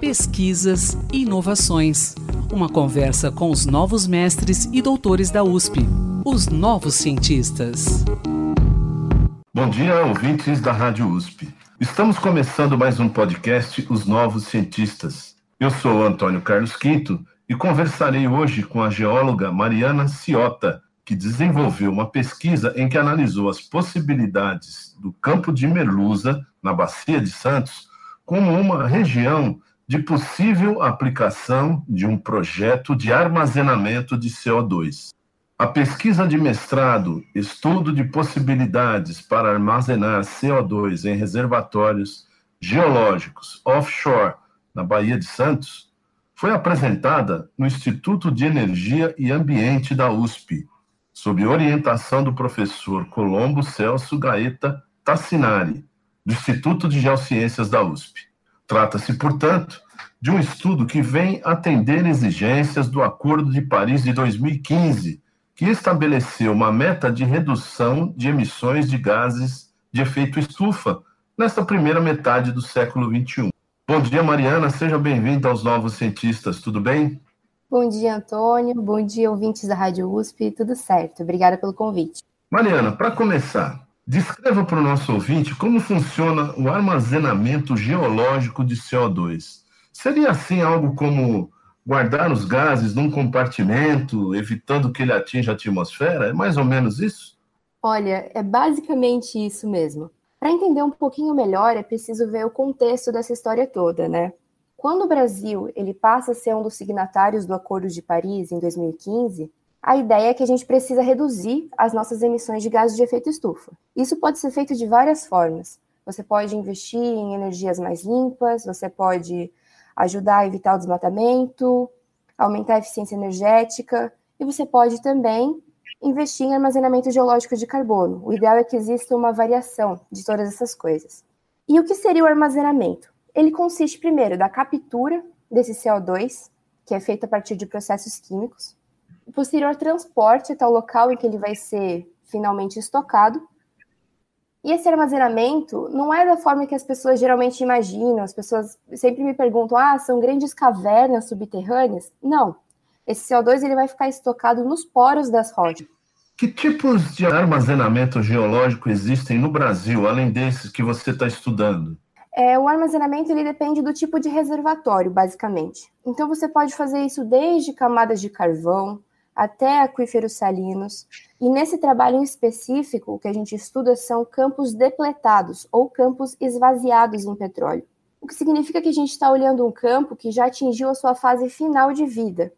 Pesquisas e inovações. Uma conversa com os novos mestres e doutores da USP, os novos cientistas. Bom dia, ouvintes da Rádio USP. Estamos começando mais um podcast Os Novos Cientistas. Eu sou Antônio Carlos Quinto e conversarei hoje com a geóloga Mariana Ciota, que desenvolveu uma pesquisa em que analisou as possibilidades do campo de Merluza, na Bacia de Santos, como uma região de possível aplicação de um projeto de armazenamento de CO2. A pesquisa de mestrado, estudo de possibilidades para armazenar CO2 em reservatórios geológicos offshore na Baía de Santos, foi apresentada no Instituto de Energia e Ambiente da USP, sob orientação do professor Colombo Celso Gaeta Tassinari, do Instituto de Geociências da USP. Trata-se, portanto, de um estudo que vem atender exigências do Acordo de Paris de 2015, que estabeleceu uma meta de redução de emissões de gases de efeito estufa nesta primeira metade do século XXI. Bom dia, Mariana, seja bem-vinda aos Novos Cientistas, tudo bem? Bom dia, Antônio. Bom dia, ouvintes da Rádio USP. Tudo certo. Obrigada pelo convite. Mariana, para começar, descreva para o nosso ouvinte como funciona o armazenamento geológico de CO2. Seria assim algo como guardar os gases num compartimento, evitando que ele atinja a atmosfera? É mais ou menos isso? Olha, é basicamente isso mesmo. Para entender um pouquinho melhor, é preciso ver o contexto dessa história toda, né? Quando o Brasil ele passa a ser um dos signatários do Acordo de Paris em 2015, a ideia é que a gente precisa reduzir as nossas emissões de gases de efeito estufa. Isso pode ser feito de várias formas. Você pode investir em energias mais limpas, você pode ajudar a evitar o desmatamento, aumentar a eficiência energética, e você pode também investir em armazenamento geológico de carbono. O ideal é que exista uma variação de todas essas coisas. E o que seria o armazenamento? Ele consiste, primeiro, da captura desse CO2, que é feito a partir de processos químicos, posterior transporte até o local em que ele vai ser finalmente estocado. E esse armazenamento não é da forma que as pessoas geralmente imaginam. As pessoas sempre me perguntam: ah, são grandes cavernas subterrâneas? Não. Esse CO2 ele vai ficar estocado nos poros das rochas. Que tipos de armazenamento geológico existem no Brasil, além desses que você está estudando? É, o armazenamento ele depende do tipo de reservatório, basicamente. Então você pode fazer isso desde camadas de carvão até aquíferos salinos. E nesse trabalho em específico, o que a gente estuda são campos depletados ou campos esvaziados em petróleo. O que significa que a gente está olhando um campo que já atingiu a sua fase final de vida.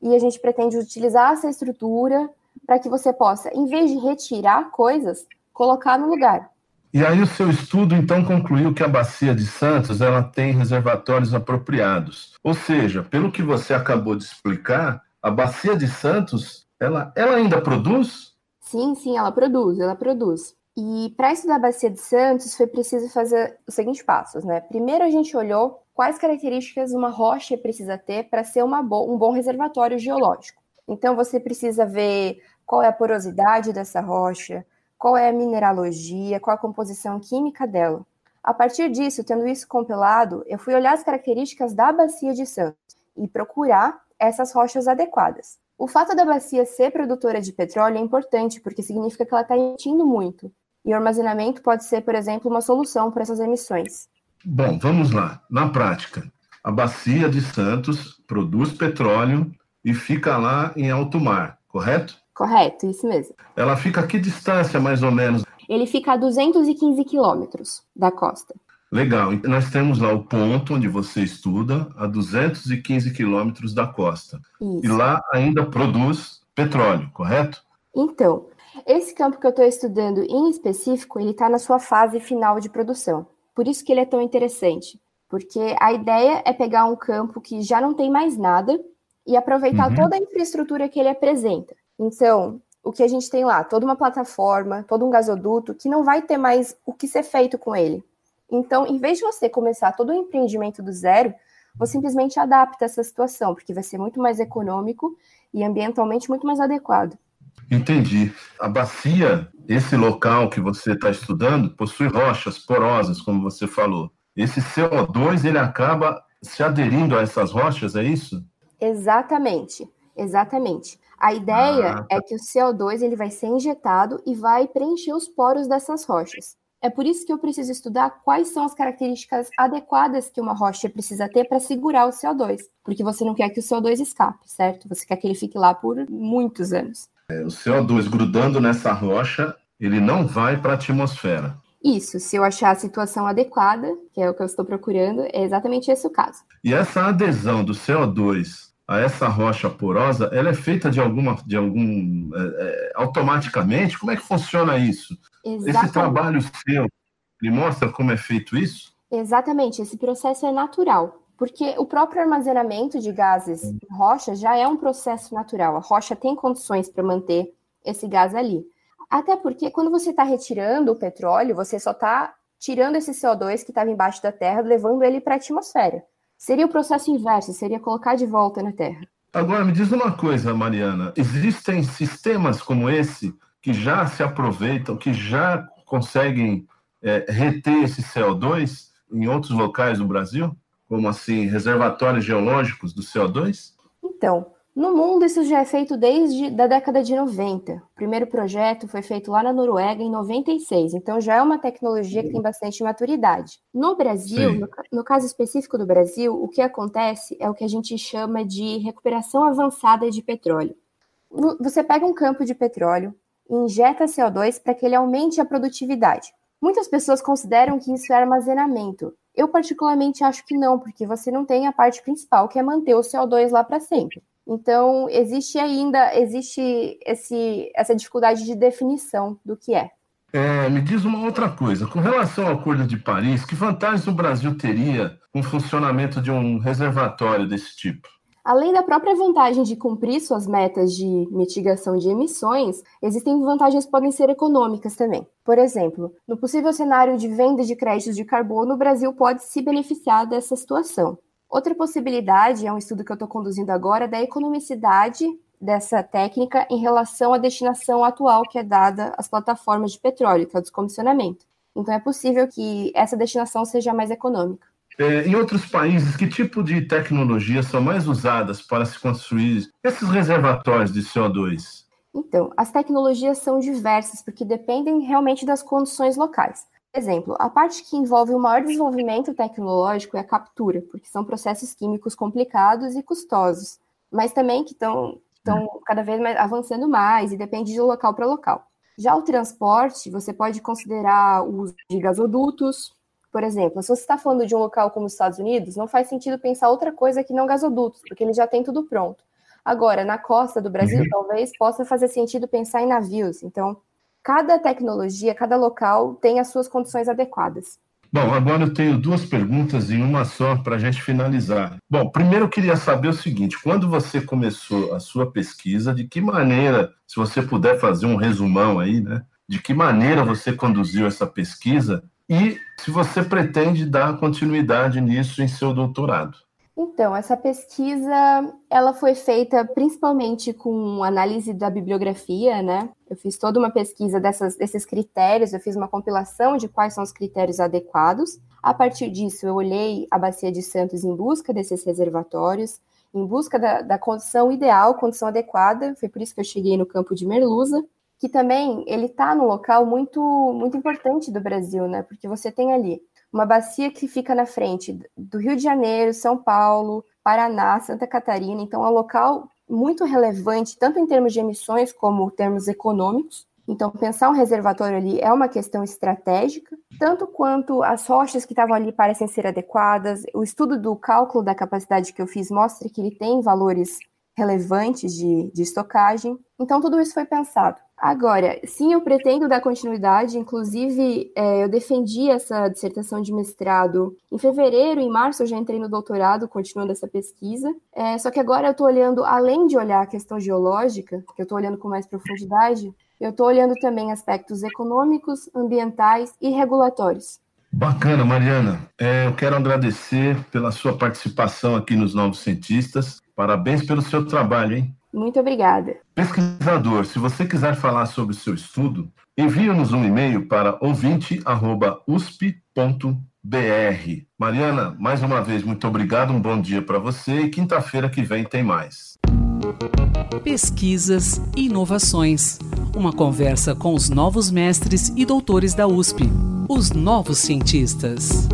E a gente pretende utilizar essa estrutura para que você possa, em vez de retirar coisas, colocar no lugar. E aí o seu estudo então concluiu que a bacia de Santos ela tem reservatórios apropriados. Ou seja, pelo que você acabou de explicar, a bacia de Santos ela, ela ainda produz? Sim, sim, ela produz, ela produz. E para estudar a bacia de Santos foi preciso fazer os seguintes passos, né? Primeiro a gente olhou quais características uma rocha precisa ter para ser bo um bom reservatório geológico. Então você precisa ver qual é a porosidade dessa rocha, qual é a mineralogia, qual a composição química dela. A partir disso, tendo isso compilado, eu fui olhar as características da bacia de Santos e procurar essas rochas adequadas. O fato da bacia ser produtora de petróleo é importante porque significa que ela está emitindo muito. E o armazenamento pode ser, por exemplo, uma solução para essas emissões. Bom, vamos lá. Na prática, a bacia de Santos produz petróleo e fica lá em alto mar, correto? Correto, isso mesmo. Ela fica a que distância, mais ou menos? Ele fica a 215 quilômetros da costa. Legal. Nós temos lá o ponto onde você estuda, a 215 quilômetros da costa. Isso. E lá ainda produz petróleo, correto? Então, esse campo que eu estou estudando em específico, ele está na sua fase final de produção. Por isso que ele é tão interessante. Porque a ideia é pegar um campo que já não tem mais nada e aproveitar uhum. toda a infraestrutura que ele apresenta. Então, o que a gente tem lá? Toda uma plataforma, todo um gasoduto que não vai ter mais o que ser feito com ele. Então, em vez de você começar todo o empreendimento do zero, você simplesmente adapta essa situação, porque vai ser muito mais econômico e ambientalmente muito mais adequado. Entendi. A bacia, esse local que você está estudando, possui rochas porosas, como você falou. esse CO2 ele acaba se aderindo a essas rochas, é isso? Exatamente, exatamente. A ideia ah, tá. é que o CO2 ele vai ser injetado e vai preencher os poros dessas rochas. É por isso que eu preciso estudar quais são as características adequadas que uma rocha precisa ter para segurar o CO2, porque você não quer que o CO2 escape, certo? Você quer que ele fique lá por muitos anos. É, o CO2 grudando nessa rocha, ele não vai para a atmosfera. Isso, se eu achar a situação adequada, que é o que eu estou procurando, é exatamente esse o caso. E essa adesão do CO2 a essa rocha porosa, ela é feita de alguma, de algum, é, é, automaticamente? Como é que funciona isso? Exatamente. Esse trabalho seu, ele mostra como é feito isso? Exatamente, esse processo é natural, porque o próprio armazenamento de gases em rocha já é um processo natural. A rocha tem condições para manter esse gás ali. Até porque quando você está retirando o petróleo, você só está tirando esse CO2 que estava embaixo da Terra, levando ele para a atmosfera. Seria o processo inverso, seria colocar de volta na Terra. Agora, me diz uma coisa, Mariana: existem sistemas como esse que já se aproveitam, que já conseguem é, reter esse CO2 em outros locais do Brasil, como assim reservatórios geológicos do CO2? Então, no mundo isso já é feito desde a década de 90. O primeiro projeto foi feito lá na Noruega em 96, então já é uma tecnologia que tem bastante maturidade. No Brasil, no, no caso específico do Brasil, o que acontece é o que a gente chama de recuperação avançada de petróleo. Você pega um campo de petróleo, injeta CO2 para que ele aumente a produtividade. Muitas pessoas consideram que isso é armazenamento. Eu, particularmente, acho que não, porque você não tem a parte principal, que é manter o CO2 lá para sempre. Então, existe ainda existe esse, essa dificuldade de definição do que é. é. Me diz uma outra coisa. Com relação ao Acordo de Paris, que vantagens o Brasil teria com o funcionamento de um reservatório desse tipo? Além da própria vantagem de cumprir suas metas de mitigação de emissões, existem vantagens que podem ser econômicas também. Por exemplo, no possível cenário de venda de créditos de carbono, o Brasil pode se beneficiar dessa situação. Outra possibilidade, é um estudo que eu estou conduzindo agora, da economicidade dessa técnica em relação à destinação atual que é dada às plataformas de petróleo, que é o descomissionamento. Então, é possível que essa destinação seja mais econômica. É, em outros países, que tipo de tecnologias são mais usadas para se construir esses reservatórios de CO2? Então, as tecnologias são diversas, porque dependem realmente das condições locais. Por exemplo, a parte que envolve o maior desenvolvimento tecnológico é a captura, porque são processos químicos complicados e custosos, mas também que estão cada vez mais avançando mais e depende de local para local. Já o transporte, você pode considerar o uso de gasodutos, por exemplo, se você está falando de um local como os Estados Unidos, não faz sentido pensar outra coisa que não gasodutos, porque ele já tem tudo pronto. Agora, na costa do Brasil, uhum. talvez possa fazer sentido pensar em navios. Então, cada tecnologia, cada local tem as suas condições adequadas. Bom, agora eu tenho duas perguntas em uma só para a gente finalizar. Bom, primeiro eu queria saber o seguinte: quando você começou a sua pesquisa, de que maneira, se você puder fazer um resumão aí, né? De que maneira você conduziu essa pesquisa e se você pretende dar continuidade nisso em seu doutorado. Então, essa pesquisa, ela foi feita principalmente com análise da bibliografia, né? Eu fiz toda uma pesquisa dessas, desses critérios, eu fiz uma compilação de quais são os critérios adequados. A partir disso, eu olhei a Bacia de Santos em busca desses reservatórios, em busca da, da condição ideal, condição adequada. Foi por isso que eu cheguei no campo de Merluza que também ele está num local muito muito importante do Brasil, né? Porque você tem ali uma bacia que fica na frente do Rio de Janeiro, São Paulo, Paraná, Santa Catarina, então é um local muito relevante, tanto em termos de emissões como em termos econômicos. Então, pensar um reservatório ali é uma questão estratégica, tanto quanto as rochas que estavam ali parecem ser adequadas. O estudo do cálculo da capacidade que eu fiz mostra que ele tem valores relevantes de, de estocagem. Então, tudo isso foi pensado. Agora, sim, eu pretendo dar continuidade, inclusive é, eu defendi essa dissertação de mestrado em fevereiro, em março eu já entrei no doutorado, continuando essa pesquisa, é, só que agora eu estou olhando, além de olhar a questão geológica, que eu estou olhando com mais profundidade, eu estou olhando também aspectos econômicos, ambientais e regulatórios. Bacana, Mariana. É, eu quero agradecer pela sua participação aqui nos Novos Cientistas. Parabéns pelo seu trabalho, hein? Muito obrigada. Pesquisador, se você quiser falar sobre o seu estudo, envie-nos um e-mail para ouvinte.usp.br. Mariana, mais uma vez, muito obrigado, um bom dia para você e quinta-feira que vem tem mais. Pesquisas e inovações. Uma conversa com os novos mestres e doutores da USP, os novos cientistas.